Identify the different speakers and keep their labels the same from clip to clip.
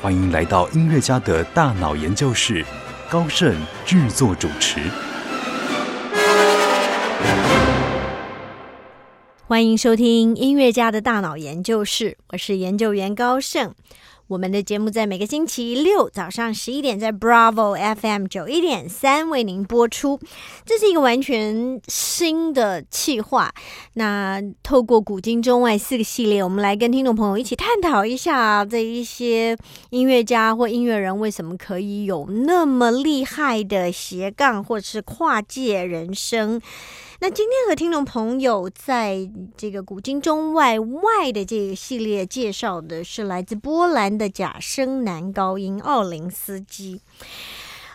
Speaker 1: 欢迎来到音乐家的大脑研究室，高盛制作主持。
Speaker 2: 欢迎收听音乐家的大脑研究室，我是研究员高盛。我们的节目在每个星期六早上十一点，在 Bravo FM 九一点三为您播出。这是一个完全新的企划。那透过古今中外四个系列，我们来跟听众朋友一起探讨一下这一些音乐家或音乐人为什么可以有那么厉害的斜杠或者是跨界人生。那今天和听众朋友在这个古今中外外的这个系列介绍的是来自波兰的假声男高音奥林斯基。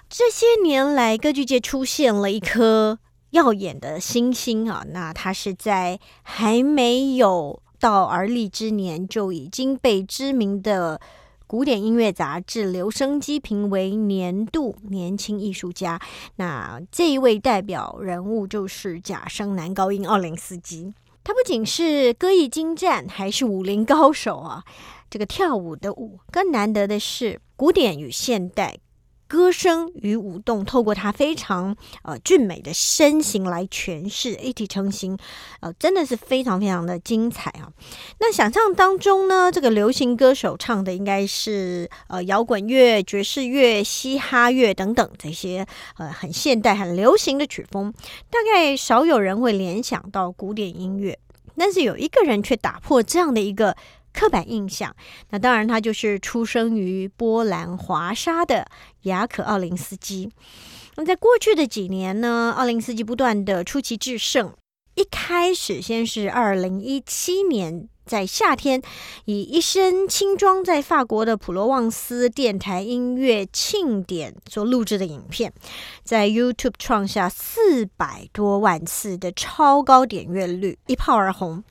Speaker 2: 这些年来，歌剧界出现了一颗耀眼的星星啊！那他是在还没有到而立之年就已经被知名的。古典音乐杂志《留声机》评为年度年轻艺术家。那这一位代表人物就是假声男高音奥林斯基。他不仅是歌艺精湛，还是武林高手啊！这个跳舞的舞，更难得的是古典与现代。歌声与舞动，透过他非常呃俊美的身形来诠释，一体成型，呃，真的是非常非常的精彩啊！那想象当中呢，这个流行歌手唱的应该是呃摇滚乐、爵士乐、嘻哈乐等等这些呃很现代、很流行的曲风，大概少有人会联想到古典音乐，但是有一个人却打破这样的一个。刻板印象，那当然他就是出生于波兰华沙的雅可奥林斯基。那在过去的几年呢，奥林斯基不断的出奇制胜。一开始先是二零一七年在夏天，以一身轻装在法国的普罗旺斯电台音乐庆典所录制的影片，在 YouTube 创下四百多万次的超高点阅率，一炮而红。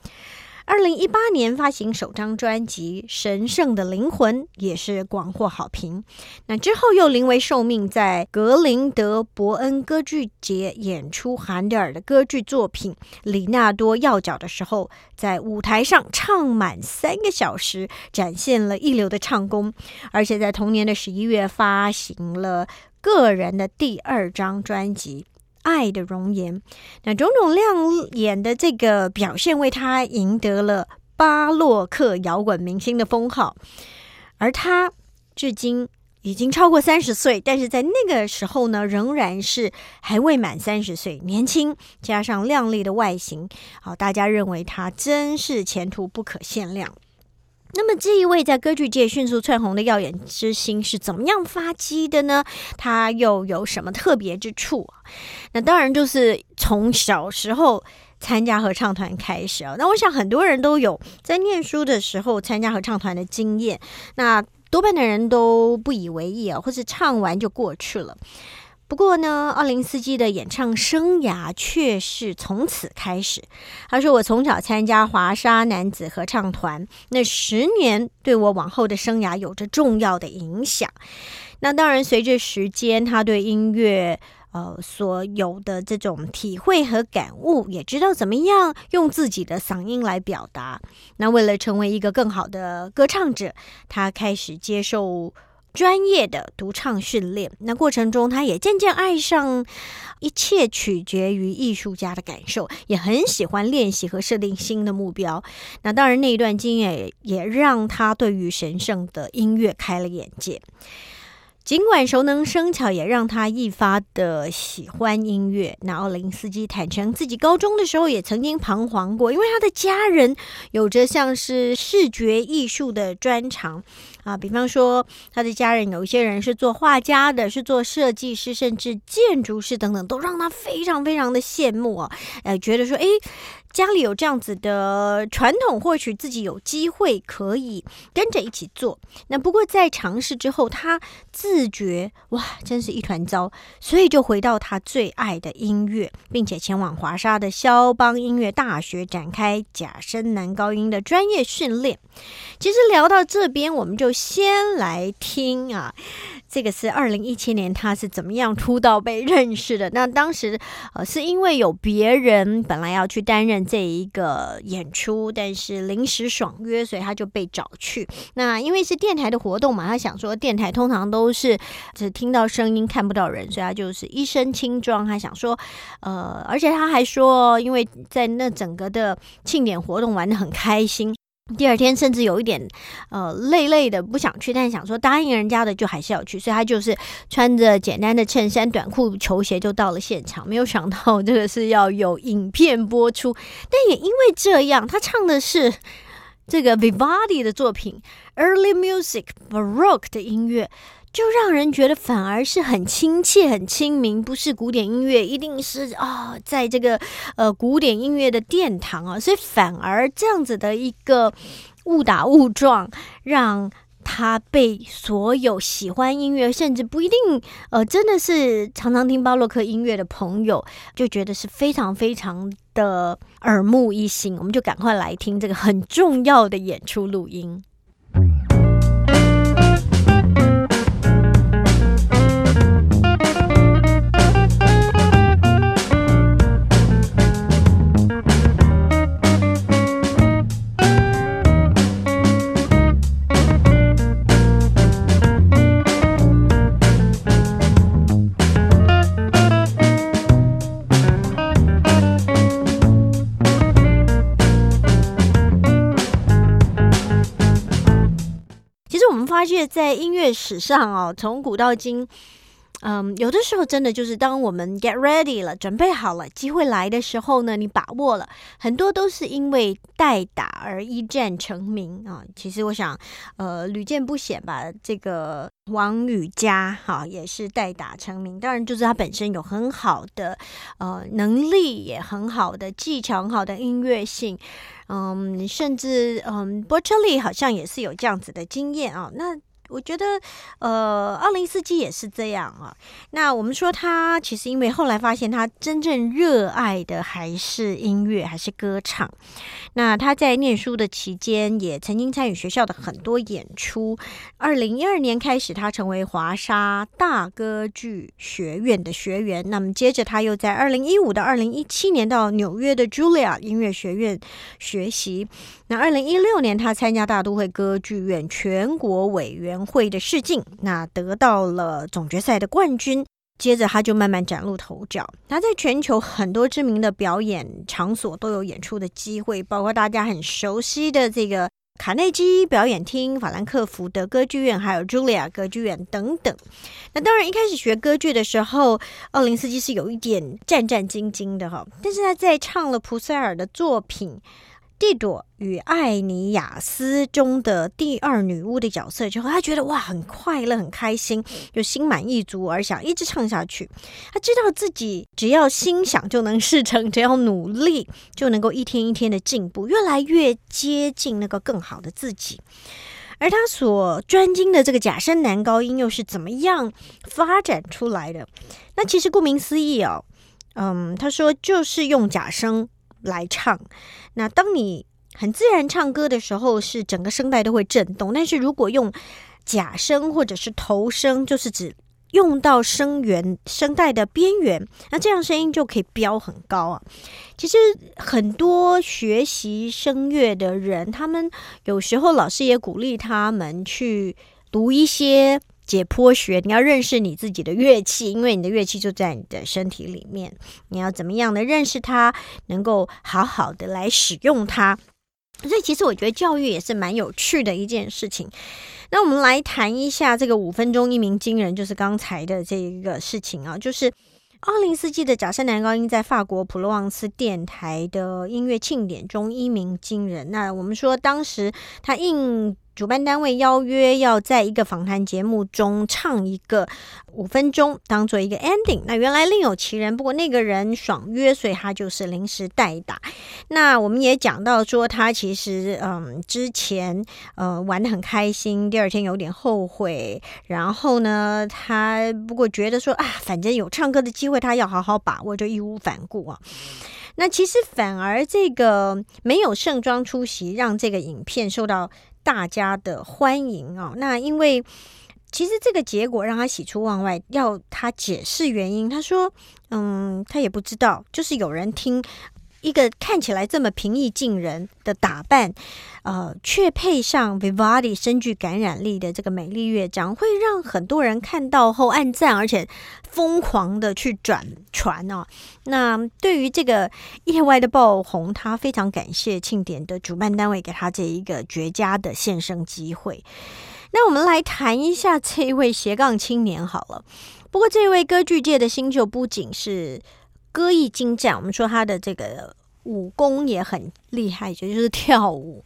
Speaker 2: 二零一八年发行首张专辑《神圣的灵魂》，也是广获好评。那之后又临危受命，在格林德伯恩歌剧节演出韩德尔的歌剧作品《里纳多要角》的时候，在舞台上唱满三个小时，展现了一流的唱功。而且在同年的十一月发行了个人的第二张专辑。爱的容颜，那种种亮眼的这个表现，为他赢得了巴洛克摇滚明星的封号。而他至今已经超过三十岁，但是在那个时候呢，仍然是还未满三十岁，年轻加上靓丽的外形，好，大家认为他真是前途不可限量。那么这一位在歌剧界迅速窜红的耀眼之星是怎么样发迹的呢？他又有什么特别之处？那当然就是从小时候参加合唱团开始啊。那我想很多人都有在念书的时候参加合唱团的经验，那多半的人都不以为意啊，或是唱完就过去了。不过呢，奥林斯基的演唱生涯却是从此开始。他说：“我从小参加华沙男子合唱团，那十年对我往后的生涯有着重要的影响。那当然，随着时间，他对音乐呃所有的这种体会和感悟，也知道怎么样用自己的嗓音来表达。那为了成为一个更好的歌唱者，他开始接受。”专业的独唱训练，那过程中他也渐渐爱上，一切取决于艺术家的感受，也很喜欢练习和设定新的目标。那当然，那一段经验也让他对于神圣的音乐开了眼界。尽管熟能生巧，也让他一发的喜欢音乐。那奥林斯基坦诚，自己高中的时候也曾经彷徨过，因为他的家人有着像是视觉艺术的专长啊，比方说他的家人有一些人是做画家的，是做设计师，甚至建筑师等等，都让他非常非常的羡慕啊，呃，觉得说，哎。家里有这样子的传统，或许自己有机会可以跟着一起做。那不过在尝试之后，他自觉哇，真是一团糟，所以就回到他最爱的音乐，并且前往华沙的肖邦音乐大学展开假声男高音的专业训练。其实聊到这边，我们就先来听啊。这个是二零一七年，他是怎么样出道被认识的？那当时呃，是因为有别人本来要去担任这一个演出，但是临时爽约，所以他就被找去。那因为是电台的活动嘛，他想说电台通常都是只听到声音看不到人，所以他就是一身轻装。他想说，呃，而且他还说，因为在那整个的庆典活动玩的很开心。第二天甚至有一点，呃，累累的不想去，但想说答应人家的就还是要去，所以他就是穿着简单的衬衫、短裤、球鞋就到了现场。没有想到这个是要有影片播出，但也因为这样，他唱的是这个 Vivaldi 的作品 Early Music Baroque 的音乐。就让人觉得反而是很亲切、很亲民，不是古典音乐，一定是啊，在这个呃古典音乐的殿堂啊，所以反而这样子的一个误打误撞，让他被所有喜欢音乐，甚至不一定呃真的是常常听巴洛克音乐的朋友，就觉得是非常非常的耳目一新。我们就赶快来听这个很重要的演出录音。在音乐史上哦，从古到今，嗯，有的时候真的就是当我们 get ready 了，准备好了，机会来的时候呢，你把握了，很多都是因为代打而一战成名啊。其实我想，呃，屡见不鲜吧。这个王羽佳哈也是代打成名，当然就是他本身有很好的呃能力，也很好的技巧，很好的音乐性。嗯，甚至嗯，波车利好像也是有这样子的经验啊。那我觉得，呃，奥林斯基也是这样啊。那我们说他其实因为后来发现他真正热爱的还是音乐，还是歌唱。那他在念书的期间也曾经参与学校的很多演出。二零一二年开始，他成为华沙大歌剧学院的学员。那么接着他又在二零一五到二零一七年到纽约的 Julia 音乐学院学习。那二零一六年，他参加大都会歌剧院全国委员会的试镜，那得到了总决赛的冠军。接着他就慢慢崭露头角。他在全球很多知名的表演场所都有演出的机会，包括大家很熟悉的这个卡内基表演厅、法兰克福的歌剧院，还有茱莉亚歌剧院等等。那当然，一开始学歌剧的时候，奥林斯基是有一点战战兢兢的哈。但是他在唱了普塞尔的作品。蒂朵与艾尼亚斯中的第二女巫的角色之后，他觉得哇，很快乐，很开心，就心满意足，而想一直唱下去。他知道自己只要心想就能事成，只要努力就能够一天一天的进步，越来越接近那个更好的自己。而他所专精的这个假声男高音又是怎么样发展出来的？那其实顾名思义哦，嗯，他说就是用假声。来唱，那当你很自然唱歌的时候，是整个声带都会震动。但是如果用假声或者是头声，就是指用到声源声带的边缘，那这样声音就可以飙很高啊。其实很多学习声乐的人，他们有时候老师也鼓励他们去读一些。解剖学，你要认识你自己的乐器，因为你的乐器就在你的身体里面。你要怎么样的认识它，能够好好的来使用它。所以，其实我觉得教育也是蛮有趣的一件事情。那我们来谈一下这个五分钟一鸣惊人，就是刚才的这一个事情啊，就是奥林斯基的假声男高音在法国普罗旺斯电台的音乐庆典中一鸣惊人。那我们说，当时他应主办单位邀约要在一个访谈节目中唱一个五分钟，当做一个 ending。那原来另有其人，不过那个人爽约，所以他就是临时代打。那我们也讲到说，他其实嗯之前呃玩的很开心，第二天有点后悔，然后呢他不过觉得说啊，反正有唱歌的机会，他要好好把握，就义无反顾啊。那其实反而这个没有盛装出席，让这个影片受到。大家的欢迎哦！那因为其实这个结果让他喜出望外，要他解释原因。他说：“嗯，他也不知道，就是有人听。”一个看起来这么平易近人的打扮，呃，却配上 Vivaldi 深具感染力的这个美丽乐章，会让很多人看到后暗赞，而且疯狂的去转传哦。那对于这个意外的爆红，他非常感谢庆典的主办单位给他这一个绝佳的献声机会。那我们来谈一下这一位斜杠青年好了。不过，这位歌剧界的新秀不仅是。歌艺精湛，我们说他的这个武功也很厉害，也就是跳舞。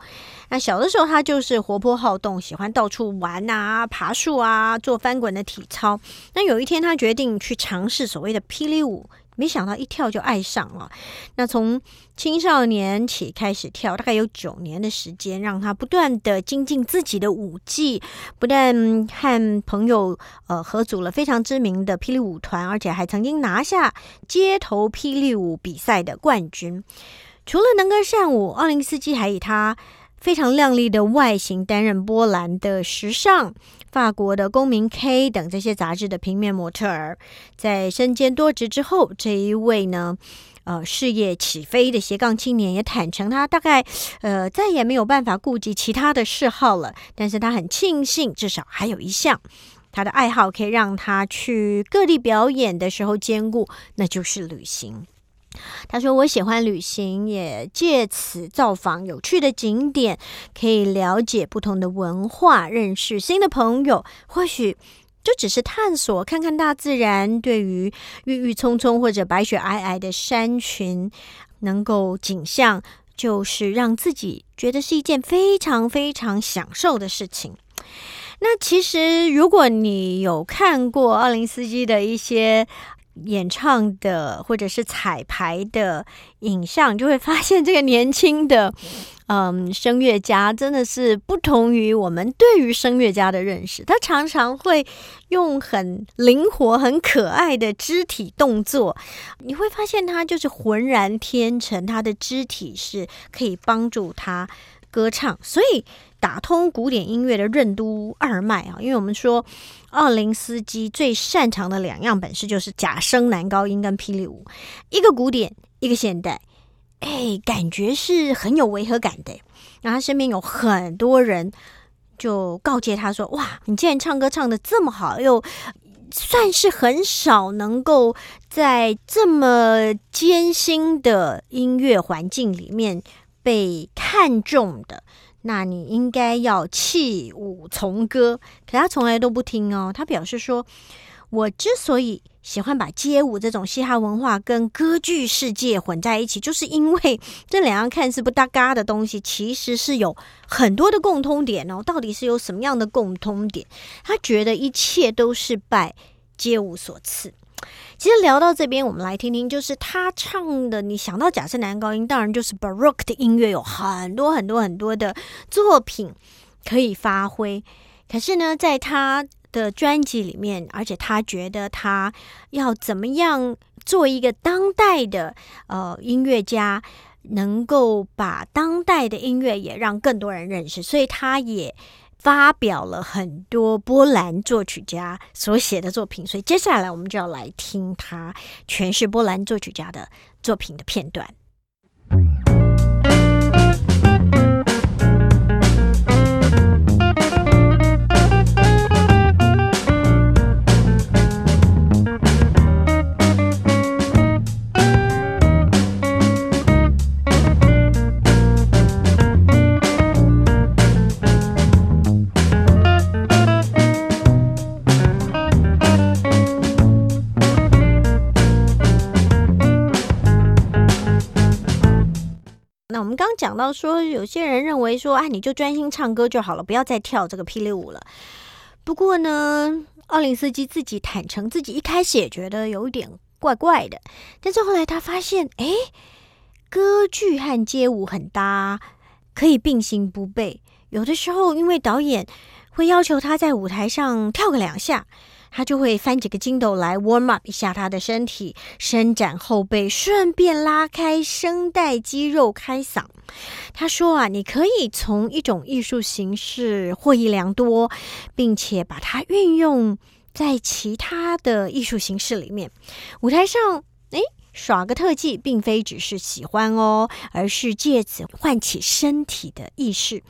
Speaker 2: 那小的时候他就是活泼好动，喜欢到处玩啊、爬树啊、做翻滚的体操。那有一天他决定去尝试所谓的霹雳舞。没想到一跳就爱上了。那从青少年起开始跳，大概有九年的时间，让他不断的精进自己的舞技，不但和朋友呃合组了非常知名的霹雳舞团，而且还曾经拿下街头霹雳舞比赛的冠军。除了能歌善舞，奥林斯基还以他非常靓丽的外形担任波兰的时尚。法国的《公民 K》等这些杂志的平面模特儿，在身兼多职之后，这一位呢，呃，事业起飞的斜杠青年也坦诚，他大概呃再也没有办法顾及其他的嗜好了。但是他很庆幸，至少还有一项他的爱好可以让他去各地表演的时候兼顾，那就是旅行。他说：“我喜欢旅行，也借此造访有趣的景点，可以了解不同的文化，认识新的朋友。或许就只是探索，看看大自然。对于郁郁葱葱或者白雪皑皑的山群，能够景象，就是让自己觉得是一件非常非常享受的事情。那其实，如果你有看过奥林斯基的一些……”演唱的或者是彩排的影像，就会发现这个年轻的 嗯声乐家真的是不同于我们对于声乐家的认识。他常常会用很灵活、很可爱的肢体动作，你会发现他就是浑然天成，他的肢体是可以帮助他歌唱，所以。打通古典音乐的任督二脉啊，因为我们说奥林斯基最擅长的两样本事就是假声男高音跟霹雳舞，一个古典，一个现代，哎，感觉是很有违和感的。然后他身边有很多人就告诫他说：“哇，你既然唱歌唱的这么好，又算是很少能够在这么艰辛的音乐环境里面被看中的。”那你应该要弃舞从歌，可他从来都不听哦。他表示说：“我之所以喜欢把街舞这种嘻哈文化跟歌剧世界混在一起，就是因为这两样看似不搭嘎的东西，其实是有很多的共通点哦。到底是有什么样的共通点？他觉得一切都是拜街舞所赐。”其实聊到这边，我们来听听，就是他唱的。你想到假设男高音，当然就是 Baroque 的音乐，有很多很多很多的作品可以发挥。可是呢，在他的专辑里面，而且他觉得他要怎么样做一个当代的呃音乐家，能够把当代的音乐也让更多人认识，所以他也。发表了很多波兰作曲家所写的作品，所以接下来我们就要来听他诠释波兰作曲家的作品的片段。我们刚讲到说，有些人认为说，哎，你就专心唱歌就好了，不要再跳这个霹雳舞了。不过呢，奥林斯基自己坦诚，自己一开始也觉得有一点怪怪的，但是后来他发现，哎，歌剧和街舞很搭，可以并行不悖。有的时候，因为导演会要求他在舞台上跳个两下。他就会翻几个筋斗来 warm up 一下他的身体，伸展后背，顺便拉开声带肌肉开嗓。他说啊，你可以从一种艺术形式获益良多，并且把它运用在其他的艺术形式里面。舞台上，诶，耍个特技，并非只是喜欢哦，而是借此唤起身体的意识。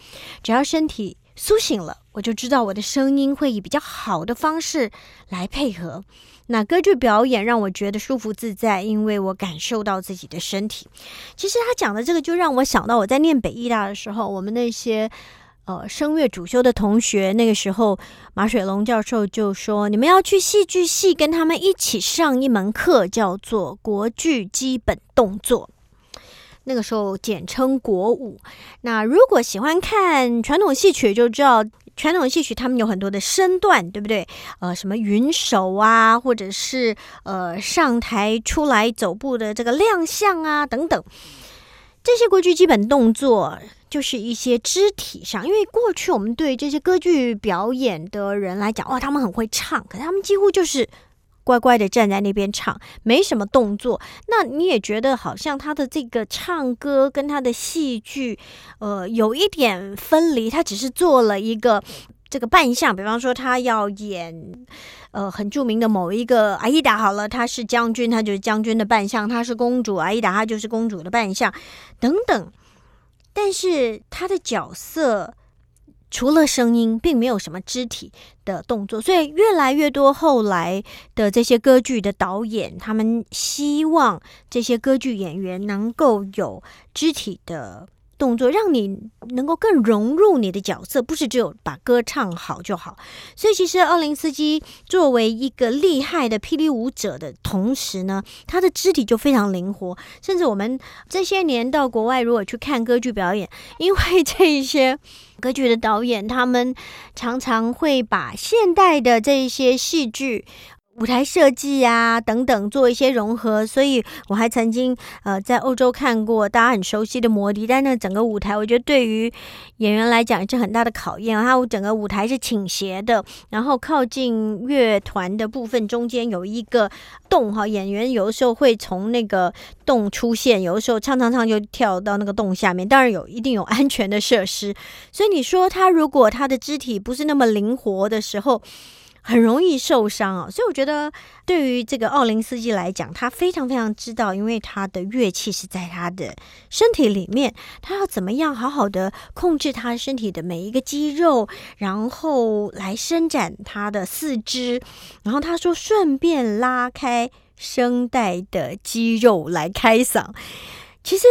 Speaker 2: 只要身体。苏醒了，我就知道我的声音会以比较好的方式来配合。那歌剧表演让我觉得舒服自在，因为我感受到自己的身体。其实他讲的这个，就让我想到我在念北艺大的时候，我们那些呃声乐主修的同学，那个时候马水龙教授就说，你们要去戏剧系跟他们一起上一门课，叫做国剧基本动作。那个时候简称国舞。那如果喜欢看传统戏曲，就知道传统戏曲他们有很多的身段，对不对？呃，什么云手啊，或者是呃上台出来走步的这个亮相啊等等，这些国剧基本动作就是一些肢体上。因为过去我们对这些歌剧表演的人来讲，哇，他们很会唱，可是他们几乎就是。乖乖的站在那边唱，没什么动作。那你也觉得好像他的这个唱歌跟他的戏剧，呃，有一点分离。他只是做了一个这个扮相，比方说他要演呃很著名的某一个阿依达，好了，他是将军，他就是将军的扮相；他是公主，阿依达他就是公主的扮相，等等。但是他的角色。除了声音，并没有什么肢体的动作，所以越来越多后来的这些歌剧的导演，他们希望这些歌剧演员能够有肢体的。动作让你能够更融入你的角色，不是只有把歌唱好就好。所以，其实奥林斯基作为一个厉害的霹雳舞者的同时呢，他的肢体就非常灵活。甚至我们这些年到国外，如果去看歌剧表演，因为这一些歌剧的导演，他们常常会把现代的这些戏剧。舞台设计啊，等等，做一些融合。所以我还曾经呃在欧洲看过大家很熟悉的摩笛，但那整个舞台，我觉得对于演员来讲是很大的考验。它整个舞台是倾斜的，然后靠近乐团的部分中间有一个洞哈，演员有的时候会从那个洞出现，有的时候唱唱唱就跳到那个洞下面。当然有一定有安全的设施，所以你说他如果他的肢体不是那么灵活的时候。很容易受伤啊，所以我觉得对于这个奥林斯基来讲，他非常非常知道，因为他的乐器是在他的身体里面，他要怎么样好好的控制他身体的每一个肌肉，然后来伸展他的四肢，然后他说顺便拉开声带的肌肉来开嗓。其实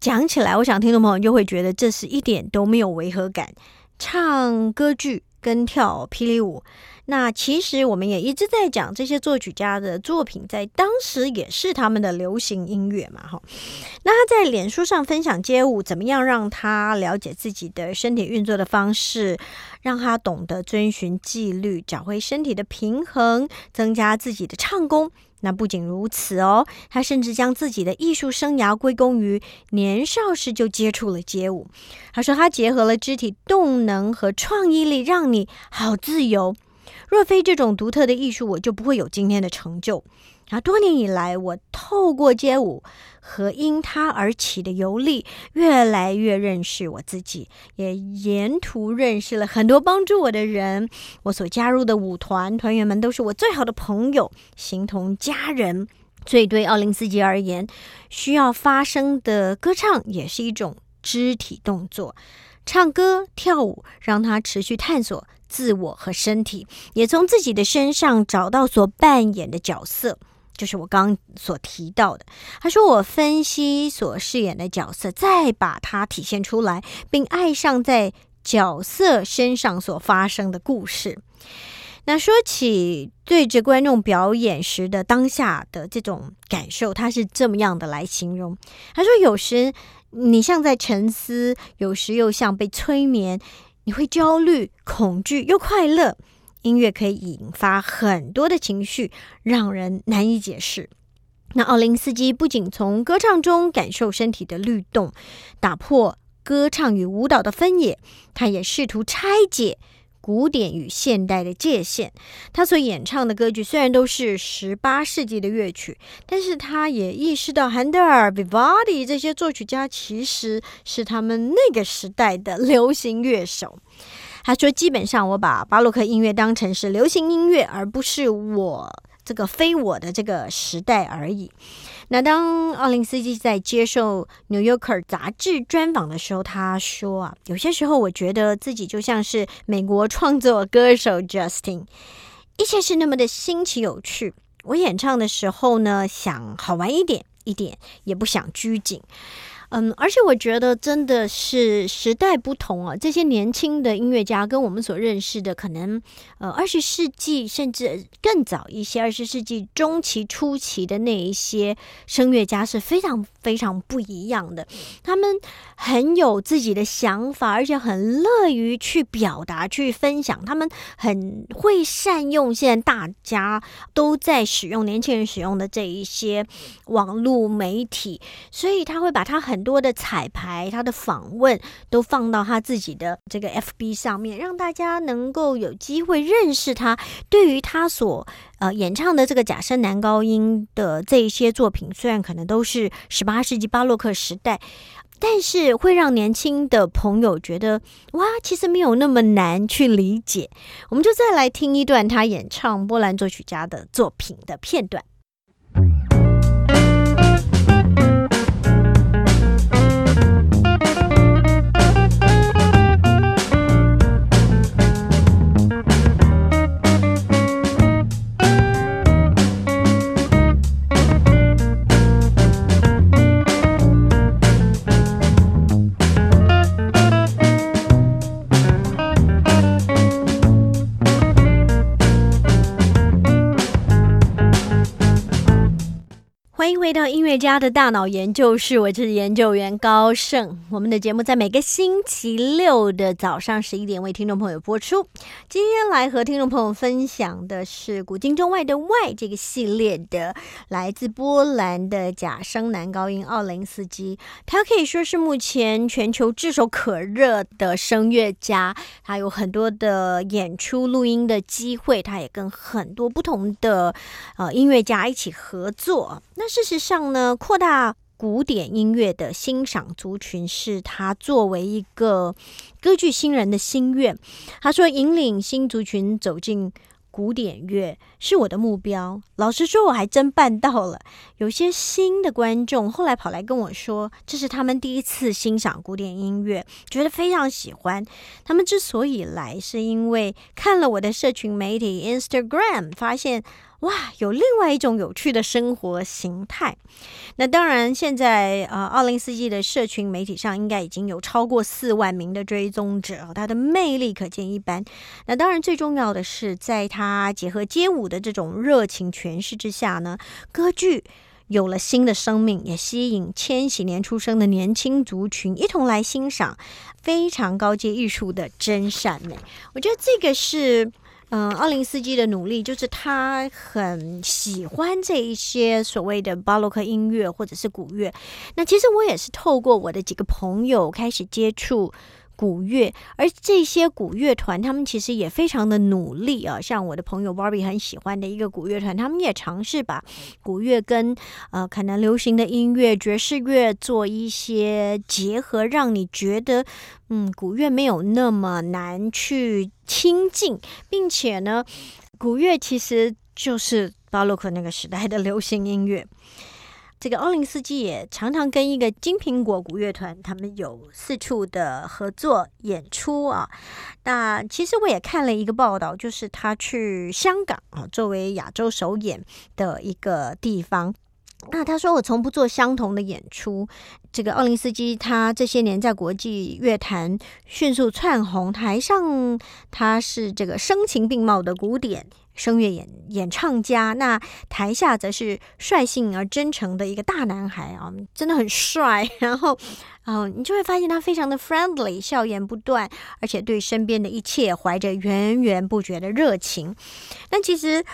Speaker 2: 讲起来，我想听众朋友就会觉得这是一点都没有违和感，唱歌剧跟跳霹雳舞。那其实我们也一直在讲这些作曲家的作品，在当时也是他们的流行音乐嘛，哈。那他在脸书上分享街舞，怎么样让他了解自己的身体运作的方式，让他懂得遵循纪律，找回身体的平衡，增加自己的唱功。那不仅如此哦，他甚至将自己的艺术生涯归功于年少时就接触了街舞。他说他结合了肢体动能和创意力，让你好自由。若非这种独特的艺术，我就不会有今天的成就。啊，多年以来，我透过街舞和因它而起的游历，越来越认识我自己，也沿途认识了很多帮助我的人。我所加入的舞团团员们都是我最好的朋友，形同家人。所以，对奥林斯基而言，需要发声的歌唱也是一种肢体动作。唱歌、跳舞，让他持续探索。自我和身体，也从自己的身上找到所扮演的角色，就是我刚刚所提到的。他说：“我分析所饰演的角色，再把它体现出来，并爱上在角色身上所发生的故事。”那说起对着观众表演时的当下的这种感受，他是这么样的来形容：“他说，有时你像在沉思，有时又像被催眠，你会焦虑、恐惧又快乐。音乐可以引发很多的情绪，让人难以解释。那奥林斯基不仅从歌唱中感受身体的律动，打破歌唱与舞蹈的分野，他也试图拆解。古典与现代的界限，他所演唱的歌剧虽然都是十八世纪的乐曲，但是他也意识到韩德尔、维瓦迪这些作曲家其实是他们那个时代的流行乐手。他说：“基本上，我把巴洛克音乐当成是流行音乐，而不是我这个非我的这个时代而已。”那当奥林斯基在接受《New Yorker》杂志专访的时候，他说啊，有些时候我觉得自己就像是美国创作歌手 Justin，一切是那么的新奇有趣。我演唱的时候呢，想好玩一点，一点也不想拘谨。嗯，而且我觉得真的是时代不同啊，这些年轻的音乐家跟我们所认识的，可能呃二十世纪甚至更早一些，二十世纪中期初期的那一些声乐家是非常非常不一样的。他们很有自己的想法，而且很乐于去表达、去分享。他们很会善用现在大家都在使用、年轻人使用的这一些网络媒体，所以他会把他很。很多的彩排，他的访问都放到他自己的这个 FB 上面，让大家能够有机会认识他。对于他所呃演唱的这个假声男高音的这一些作品，虽然可能都是十八世纪巴洛克时代，但是会让年轻的朋友觉得哇，其实没有那么难去理解。我们就再来听一段他演唱波兰作曲家的作品的片段。乐家的大脑研究室，我是研究员高盛。我们的节目在每个星期六的早上十一点为听众朋友播出。今天来和听众朋友分享的是《古今中外的外》这个系列的来自波兰的假声男高音奥林斯基。他可以说是目前全球炙手可热的声乐家，他有很多的演出录音的机会，他也跟很多不同的呃音乐家一起合作。那事实上呢，扩大古典音乐的欣赏族群是他作为一个歌剧新人的心愿。他说，引领新族群走进古典乐是我的目标。老实说，我还真办到了。有些新的观众后来跑来跟我说，这是他们第一次欣赏古典音乐，觉得非常喜欢。他们之所以来，是因为看了我的社群媒体 Instagram，发现。哇，有另外一种有趣的生活形态。那当然，现在呃，奥林斯基的社群媒体上应该已经有超过四万名的追踪者，他的魅力可见一斑。那当然，最重要的是，在他结合街舞的这种热情诠释之下呢，歌剧有了新的生命，也吸引千禧年出生的年轻族群一同来欣赏非常高阶艺术的真善美。我觉得这个是。嗯，奥林斯基的努力就是他很喜欢这一些所谓的巴洛克音乐或者是古乐。那其实我也是透过我的几个朋友开始接触古乐，而这些古乐团他们其实也非常的努力啊。像我的朋友 Barbie 很喜欢的一个古乐团，他们也尝试把古乐跟呃可能流行的音乐、爵士乐做一些结合，让你觉得嗯古乐没有那么难去。亲近，并且呢，古乐其实就是巴洛克那个时代的流行音乐。这个奥林斯基也常常跟一个金苹果古乐团，他们有四处的合作演出啊。那其实我也看了一个报道，就是他去香港啊，作为亚洲首演的一个地方。那他说：“我从不做相同的演出。这个奥林斯基，他这些年在国际乐坛迅速窜红，台上他是这个声情并茂的古典声乐演演唱家，那台下则是率性而真诚的一个大男孩啊，真的很帅。然后，嗯，你就会发现他非常的 friendly，笑言不断，而且对身边的一切怀着源源不绝的热情。那其实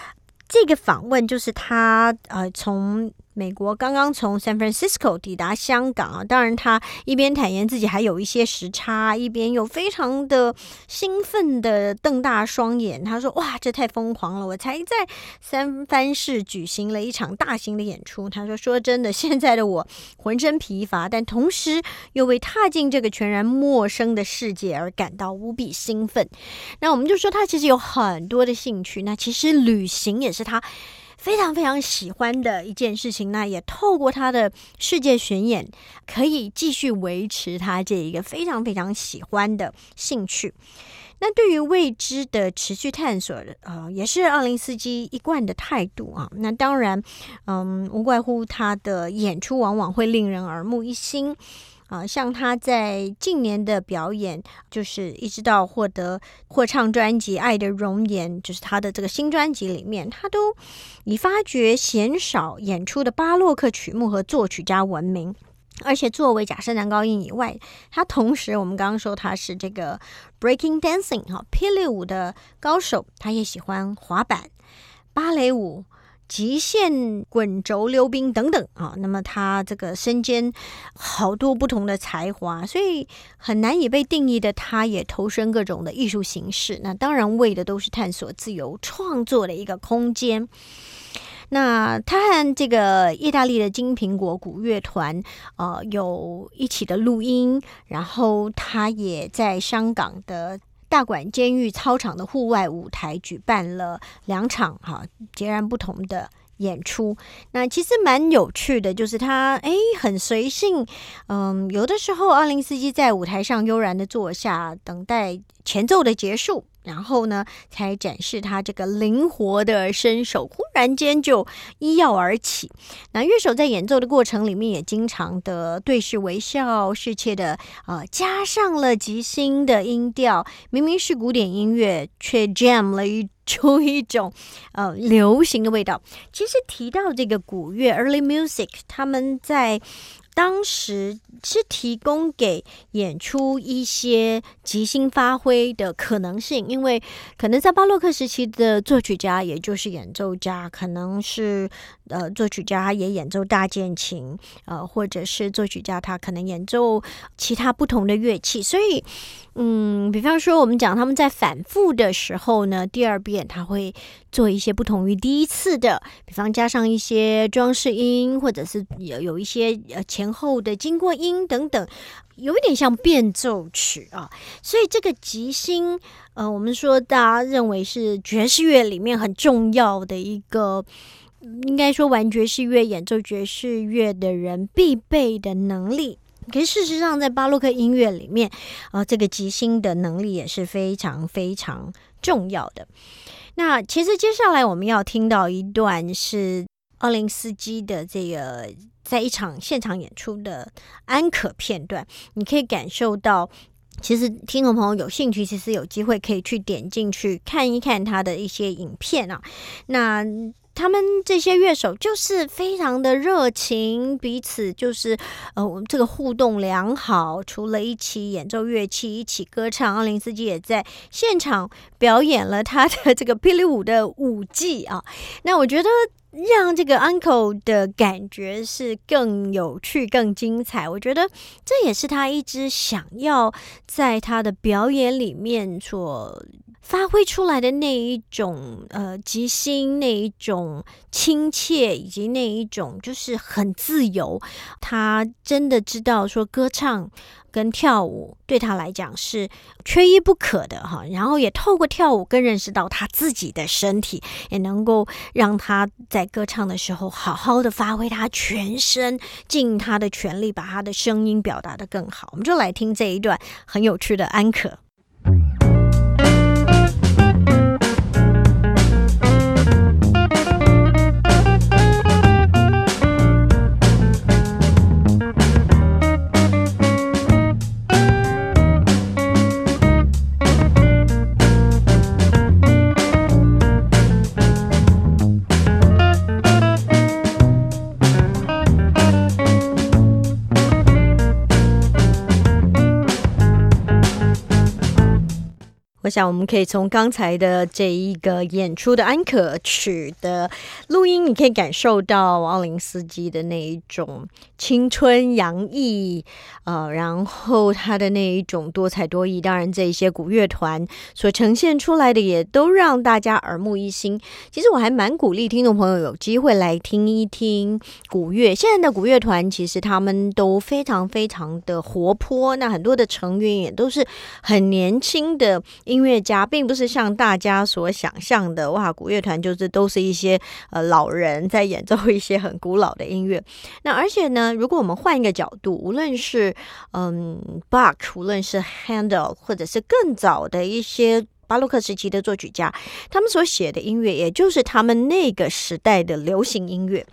Speaker 2: 这个访问就是他呃从。美国刚刚从 San Francisco 抵达香港啊，当然他一边坦言自己还有一些时差，一边又非常的兴奋的瞪大双眼。他说：“哇，这太疯狂了！我才在三藩市举行了一场大型的演出。”他说：“说真的，现在的我浑身疲乏，但同时又为踏进这个全然陌生的世界而感到无比兴奋。”那我们就说他其实有很多的兴趣，那其实旅行也是他。非常非常喜欢的一件事情，那也透过他的世界巡演，可以继续维持他这一个非常非常喜欢的兴趣。那对于未知的持续探索，呃，也是奥林斯基一贯的态度啊。那当然，嗯，无怪乎他的演出往往会令人耳目一新。啊，像他在近年的表演，就是一直到获得或唱专辑《爱的容颜》，就是他的这个新专辑里面，他都以发掘鲜少演出的巴洛克曲目和作曲家闻名。而且作为假设男高音以外，他同时我们刚刚说他是这个 breaking dancing 哈霹雳舞的高手，他也喜欢滑板、芭蕾舞。极限滚轴溜冰等等啊，那么他这个身兼好多不同的才华，所以很难以被定义的，他也投身各种的艺术形式。那当然为的都是探索自由创作的一个空间。那他和这个意大利的金苹果古乐团呃有一起的录音，然后他也在香港的。大馆监狱操场的户外舞台举办了两场哈截然不同的演出，那其实蛮有趣的，就是他哎很随性，嗯，有的时候奥林斯基在舞台上悠然的坐下，等待前奏的结束。然后呢，才展示他这个灵活的身手，忽然间就一跃而起。那乐手在演奏的过程里面，也经常的对视微笑，适切的呃加上了即兴的音调。明明是古典音乐，却 jam 了一 出一种呃流行的味道。其实提到这个古乐 early music，他们在。当时是提供给演出一些即兴发挥的可能性，因为可能在巴洛克时期的作曲家，也就是演奏家，可能是呃作曲家也演奏大键琴，呃，或者是作曲家他可能演奏其他不同的乐器，所以。嗯，比方说，我们讲他们在反复的时候呢，第二遍他会做一些不同于第一次的，比方加上一些装饰音，或者是有有一些呃前后的经过音等等，有一点像变奏曲啊。所以这个即兴，呃，我们说大家认为是爵士乐里面很重要的一个，应该说玩爵士乐、演奏爵士乐的人必备的能力。可是事实上，在巴洛克音乐里面，啊，这个即兴的能力也是非常非常重要的。那其实接下来我们要听到一段是奥林斯基的这个在一场现场演出的安可片段，你可以感受到，其实听众朋友有兴趣，其实有机会可以去点进去看一看他的一些影片啊。那他们这些乐手就是非常的热情，彼此就是呃，这个互动良好。除了一起演奏乐器、一起歌唱，奥林斯基也在现场表演了他的这个霹雳舞的舞技啊。那我觉得让这个 Uncle 的感觉是更有趣、更精彩。我觉得这也是他一直想要在他的表演里面所。发挥出来的那一种呃即兴，那一种亲切，以及那一种就是很自由。他真的知道说歌唱跟跳舞对他来讲是缺一不可的哈。然后也透过跳舞更认识到他自己的身体，也能够让他在歌唱的时候好好的发挥他全身，尽他的全力把他的声音表达的更好。我们就来听这一段很有趣的安可。我想我们可以从刚才的这一个演出的安可曲的录音，你可以感受到奥林斯基的那一种青春洋溢，呃，然后他的那一种多才多艺。当然，这一些古乐团所呈现出来的也都让大家耳目一新。其实我还蛮鼓励听众朋友有机会来听一听古乐。现在的古乐团其实他们都非常非常的活泼，那很多的成员也都是很年轻的。音乐家并不是像大家所想象的，哇，古乐团就是都是一些呃老人在演奏一些很古老的音乐。那而且呢，如果我们换一个角度，无论是嗯 Bach，无论是 Handel，或者是更早的一些。巴洛克时期的作曲家，他们所写的音乐，也就是他们那个时代的流行音乐。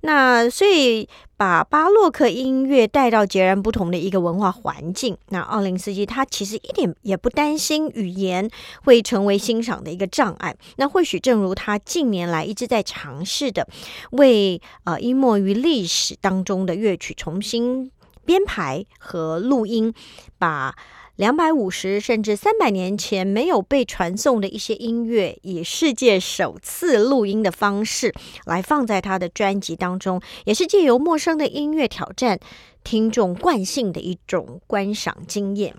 Speaker 2: 那所以把巴洛克音乐带到截然不同的一个文化环境。那奥林斯基他其实一点也不担心语言会成为欣赏的一个障碍。那或许正如他近年来一直在尝试的，为呃淹没于历史当中的乐曲重新编排和录音，把。两百五十甚至三百年前没有被传送的一些音乐，以世界首次录音的方式来放在他的专辑当中，也是借由陌生的音乐挑战听众惯性的一种观赏经验。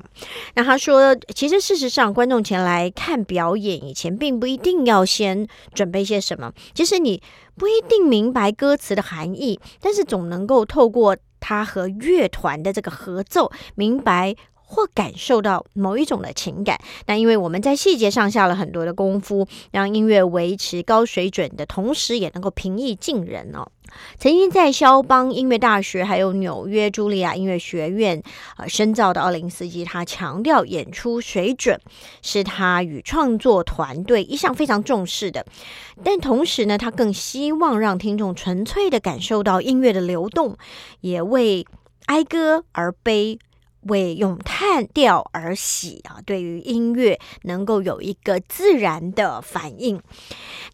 Speaker 2: 那他说，其实事实上，观众前来看表演以前，并不一定要先准备些什么。其实你不一定明白歌词的含义，但是总能够透过他和乐团的这个合奏，明白。或感受到某一种的情感，那因为我们在细节上下了很多的功夫，让音乐维持高水准的同时，也能够平易近人哦。曾经在肖邦音乐大学还有纽约茱莉亚音乐学院呃深造的奥林斯基，他强调演出水准是他与创作团队一向非常重视的，但同时呢，他更希望让听众纯粹的感受到音乐的流动，也为哀歌而悲。为咏叹调而喜啊，对于音乐能够有一个自然的反应。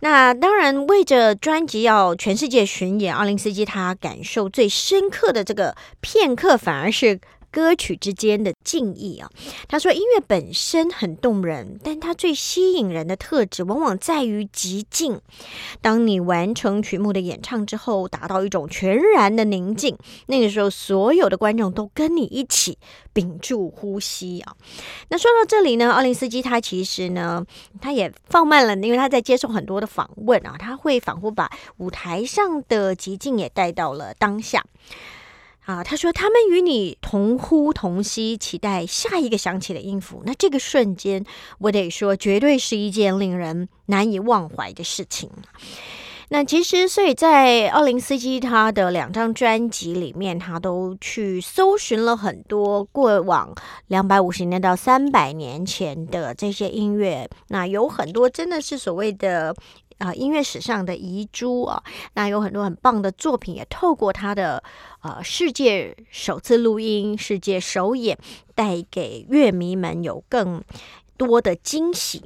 Speaker 2: 那当然，为着专辑要全世界巡演，奥林斯基他感受最深刻的这个片刻，反而是。歌曲之间的敬意啊，他说音乐本身很动人，但它最吸引人的特质往往在于极静。当你完成曲目的演唱之后，达到一种全然的宁静，那个时候所有的观众都跟你一起屏住呼吸啊。那说到这里呢，奥林斯基他其实呢，他也放慢了，因为他在接受很多的访问啊，他会仿佛把舞台上的极静也带到了当下。啊，他说他们与你同呼同吸，期待下一个响起的音符。那这个瞬间，我得说，绝对是一件令人难以忘怀的事情。那其实，所以在奥林斯基他的两张专辑里面，他都去搜寻了很多过往两百五十年到三百年前的这些音乐。那有很多真的是所谓的。啊，音乐史上的遗珠啊，那有很多很棒的作品，也透过他的呃世界首次录音、世界首演，带给乐迷们有更多的惊喜。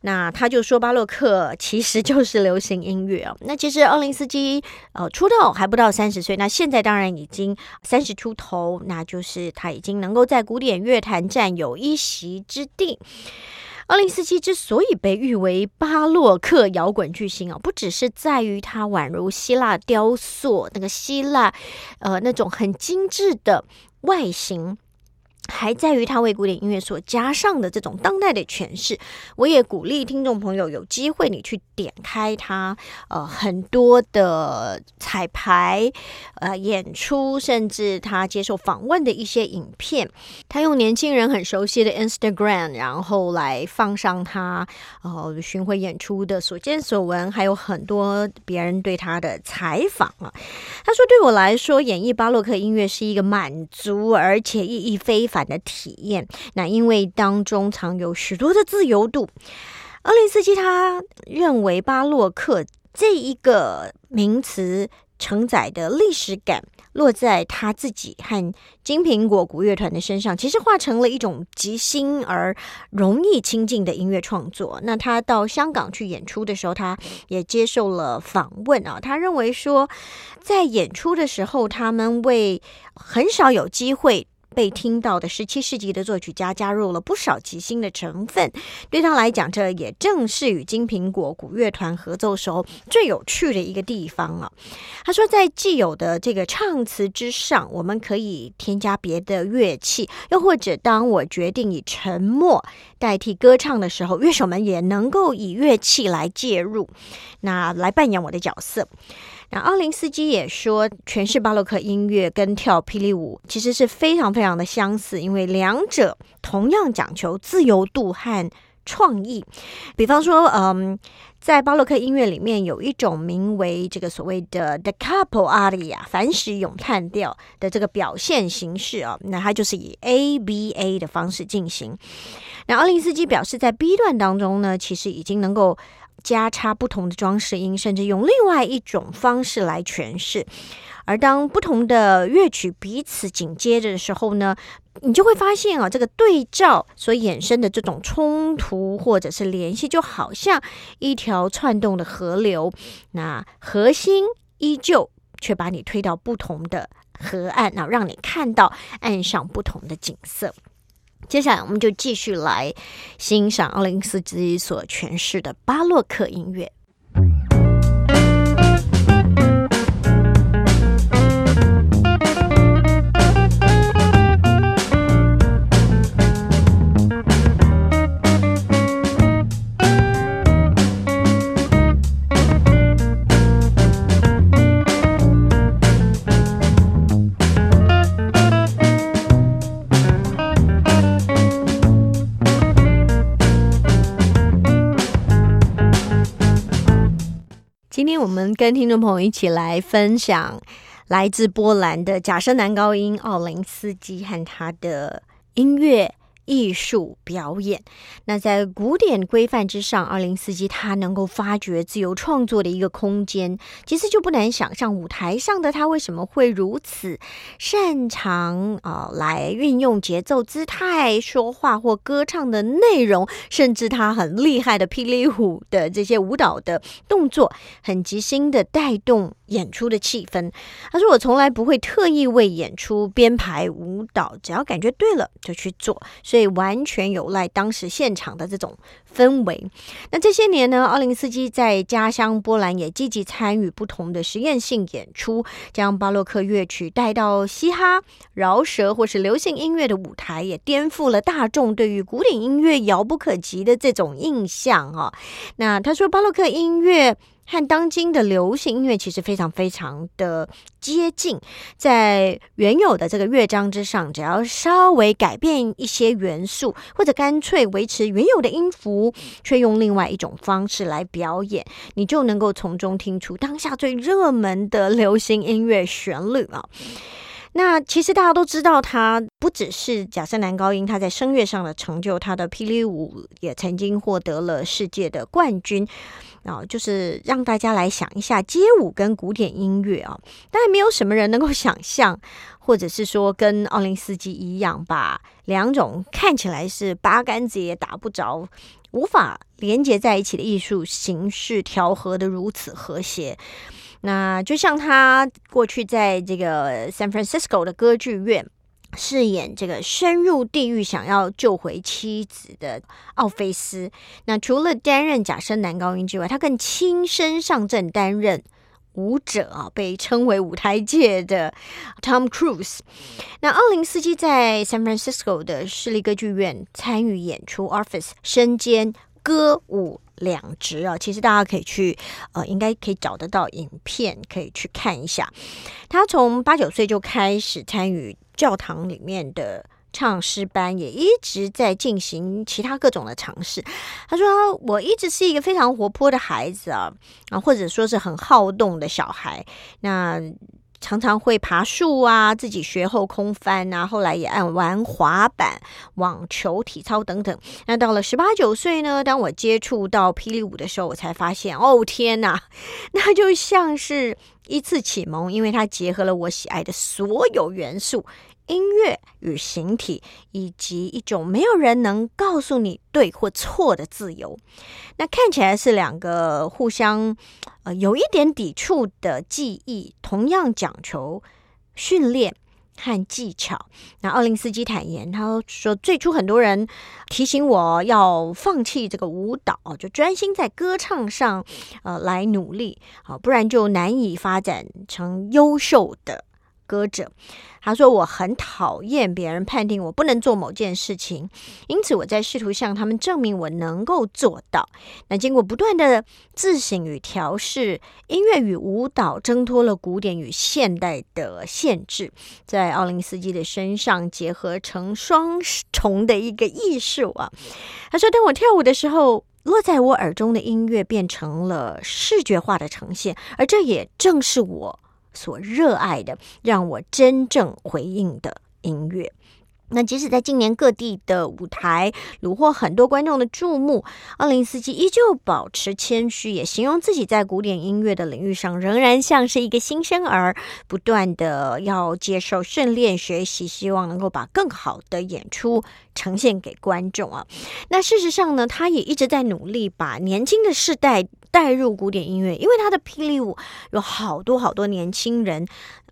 Speaker 2: 那他就说，巴洛克其实 就是流行音乐啊。那其实奥林斯基呃出道还不到三十岁，那现在当然已经三十出头，那就是他已经能够在古典乐坛占有一席之地。奥林斯基之所以被誉为巴洛克摇滚巨星啊，不只是在于它宛如希腊雕塑那个希腊，呃，那种很精致的外形。还在于他为古典音乐所加上的这种当代的诠释。我也鼓励听众朋友有机会你去点开他呃很多的彩排、呃演出，甚至他接受访问的一些影片。他用年轻人很熟悉的 Instagram，然后来放上他呃巡回演出的所见所闻，还有很多别人对他的采访啊。他说：“对我来说，演绎巴洛克音乐是一个满足而且意义非凡。”的体验，那因为当中藏有许多的自由度。奥林斯基他认为巴洛克这一个名词承载的历史感。落在他自己和金苹果古乐团的身上，其实化成了一种即兴而容易亲近的音乐创作。那他到香港去演出的时候，他也接受了访问啊。他认为说，在演出的时候，他们为很少有机会被听到的十七世纪的作曲家加入了不少即兴的成分。对他来讲，这也正是与金苹果古乐团合奏时候最有趣的一个地方啊。他说，在既有的这个唱词之上，我们可以添加别的乐器，又或者当我决定以沉默代替歌唱的时候，乐手们也能够以乐器来介入，那来扮演我的角色。那奥林斯基也说，诠释巴洛克音乐跟跳霹雳舞其实是非常非常的相似，因为两者同样讲求自由度和创意。比方说，嗯，在巴洛克音乐里面有一种名为这个所谓的 the capo aria 反使咏叹调的这个表现形式啊，那它就是以 A B A 的方式进行。那奥林斯基表示，在 B 段当中呢，其实已经能够。加插不同的装饰音，甚至用另外一种方式来诠释。而当不同的乐曲彼此紧接着的时候呢，你就会发现啊，这个对照所衍生的这种冲突或者是联系，就好像一条窜动的河流。那核心依旧，却把你推到不同的河岸，然后让你看到岸上不同的景色。接下来，我们就继续来欣赏奥林斯基所诠释的巴洛克音乐。今天我们跟听众朋友一起来分享来自波兰的假声男高音奥林斯基和他的音乐。艺术表演，那在古典规范之上，二零四基他能够发掘自由创作的一个空间，其实就不难想象舞台上的他为什么会如此擅长啊，来运用节奏、姿态、说话或歌唱的内容，甚至他很厉害的霹雳舞的这些舞蹈的动作，很即兴的带动。演出的气氛，他说：“我从来不会特意为演出编排舞蹈，只要感觉对了就去做，所以完全有赖当时现场的这种氛围。那这些年呢，奥林斯基在家乡波兰也积极参与不同的实验性演出，将巴洛克乐曲带到嘻哈、饶舌或是流行音乐的舞台，也颠覆了大众对于古典音乐遥不可及的这种印象啊。那他说，巴洛克音乐。”和当今的流行音乐其实非常非常的接近，在原有的这个乐章之上，只要稍微改变一些元素，或者干脆维持原有的音符，却用另外一种方式来表演，你就能够从中听出当下最热门的流行音乐旋律啊。那其实大家都知道，他不只是假声男高音，他在声乐上的成就，他的霹雳舞也曾经获得了世界的冠军。啊，就是让大家来想一下街舞跟古典音乐啊，当然没有什么人能够想象，或者是说跟奥林斯基一样，把两种看起来是八竿子也打不着、无法连接在一起的艺术形式调和的如此和谐。那就像他过去在这个 San Francisco 的歌剧院。饰演这个深入地狱想要救回妻子的奥菲斯。那除了担任假声男高音之外，他更亲身上阵担任舞者啊，被称为舞台界的 Tom Cruise。那奥林斯基在 San Francisco 的市立歌剧院参与演出，Office 身兼歌舞两职啊。其实大家可以去呃，应该可以找得到影片，可以去看一下。他从八九岁就开始参与。教堂里面的唱诗班也一直在进行其他各种的尝试。他说：“我一直是一个非常活泼的孩子啊，啊，或者说是很好动的小孩。那常常会爬树啊，自己学后空翻啊，后来也爱玩滑板、网球、体操等等。那到了十八九岁呢，当我接触到霹雳舞的时候，我才发现，哦天哪，那就像是一次启蒙，因为它结合了我喜爱的所有元素。”音乐与形体，以及一种没有人能告诉你对或错的自由，那看起来是两个互相呃有一点抵触的记忆，同样讲求训练和技巧。那奥林斯基坦言，他说最初很多人提醒我要放弃这个舞蹈，就专心在歌唱上，呃，来努力啊，不然就难以发展成优秀的。歌者，他说我很讨厌别人判定我不能做某件事情，因此我在试图向他们证明我能够做到。那经过不断的自省与调试，音乐与舞蹈挣脱了古典与现代的限制，在奥林斯基的身上结合成双重的一个艺术啊。他说，当我跳舞的时候，落在我耳中的音乐变成了视觉化的呈现，而这也正是我。所热爱的，让我真正回应的音乐。那即使在今年各地的舞台虏获很多观众的注目，奥林斯基依旧保持谦虚，也形容自己在古典音乐的领域上仍然像是一个新生儿，不断的要接受训练学习，希望能够把更好的演出呈现给观众啊。那事实上呢，他也一直在努力把年轻的世代。带入古典音乐，因为他的霹雳舞有好多好多年轻人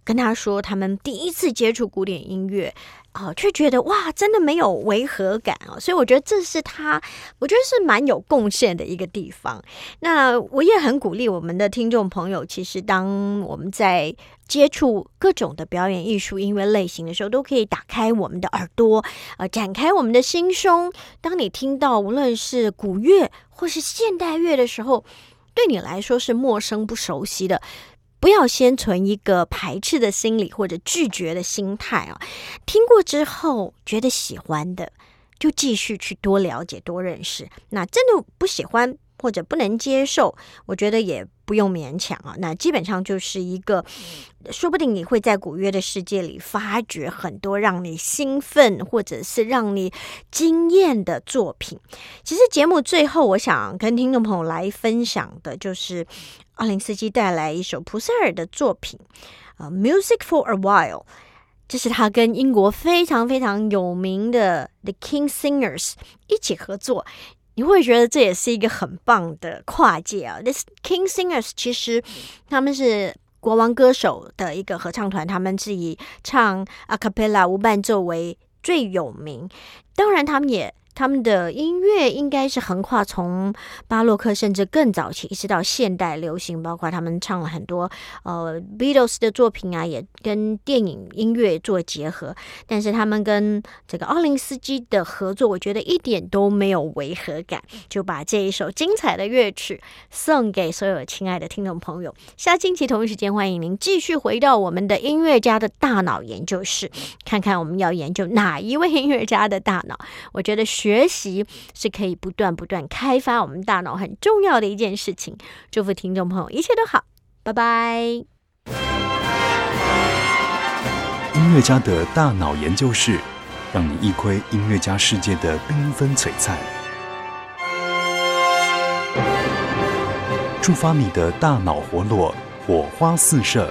Speaker 2: 跟他说，他们第一次接触古典音乐啊，却觉得哇，真的没有违和感啊，所以我觉得这是他，我觉得是蛮有贡献的一个地方。那我也很鼓励我们的听众朋友，其实当我们在接触各种的表演艺术音乐类型的时候，都可以打开我们的耳朵，呃，展开我们的心胸。当你听到无论是古乐或是现代乐的时候，对你来说是陌生不熟悉的，不要先存一个排斥的心理或者拒绝的心态啊。听过之后觉得喜欢的，就继续去多了解、多认识。那真的不喜欢。或者不能接受，我觉得也不用勉强啊。那基本上就是一个，说不定你会在古约的世界里发掘很多让你兴奋或者是让你惊艳的作品。其实节目最后，我想跟听众朋友来分享的就是奥林斯基带来一首普塞尔的作品，呃，Music for a While，这是他跟英国非常非常有名的 The King Singers 一起合作。你会觉得这也是一个很棒的跨界啊！This King Singers 其实他们是国王歌手的一个合唱团，他们是以唱 a cappella 无伴奏为最有名。当然，他们也。他们的音乐应该是横跨从巴洛克甚至更早期，一直到现代流行，包括他们唱了很多呃 Beatles 的作品啊，也跟电影音乐做结合。但是他们跟这个奥林斯基的合作，我觉得一点都没有违和感，就把这一首精彩的乐曲送给所有亲爱的听众朋友。下星期同一时间，欢迎您继续回到我们的音乐家的大脑研究室，看看我们要研究哪一位音乐家的大脑。我觉得。学习是可以不断不断开发我们大脑很重要的一件事情。祝福听众朋友一切都好，拜拜。
Speaker 1: 音乐家的大脑研究室，让你一窥音乐家世界的缤纷璀璨，触发你的大脑活络，火花四射。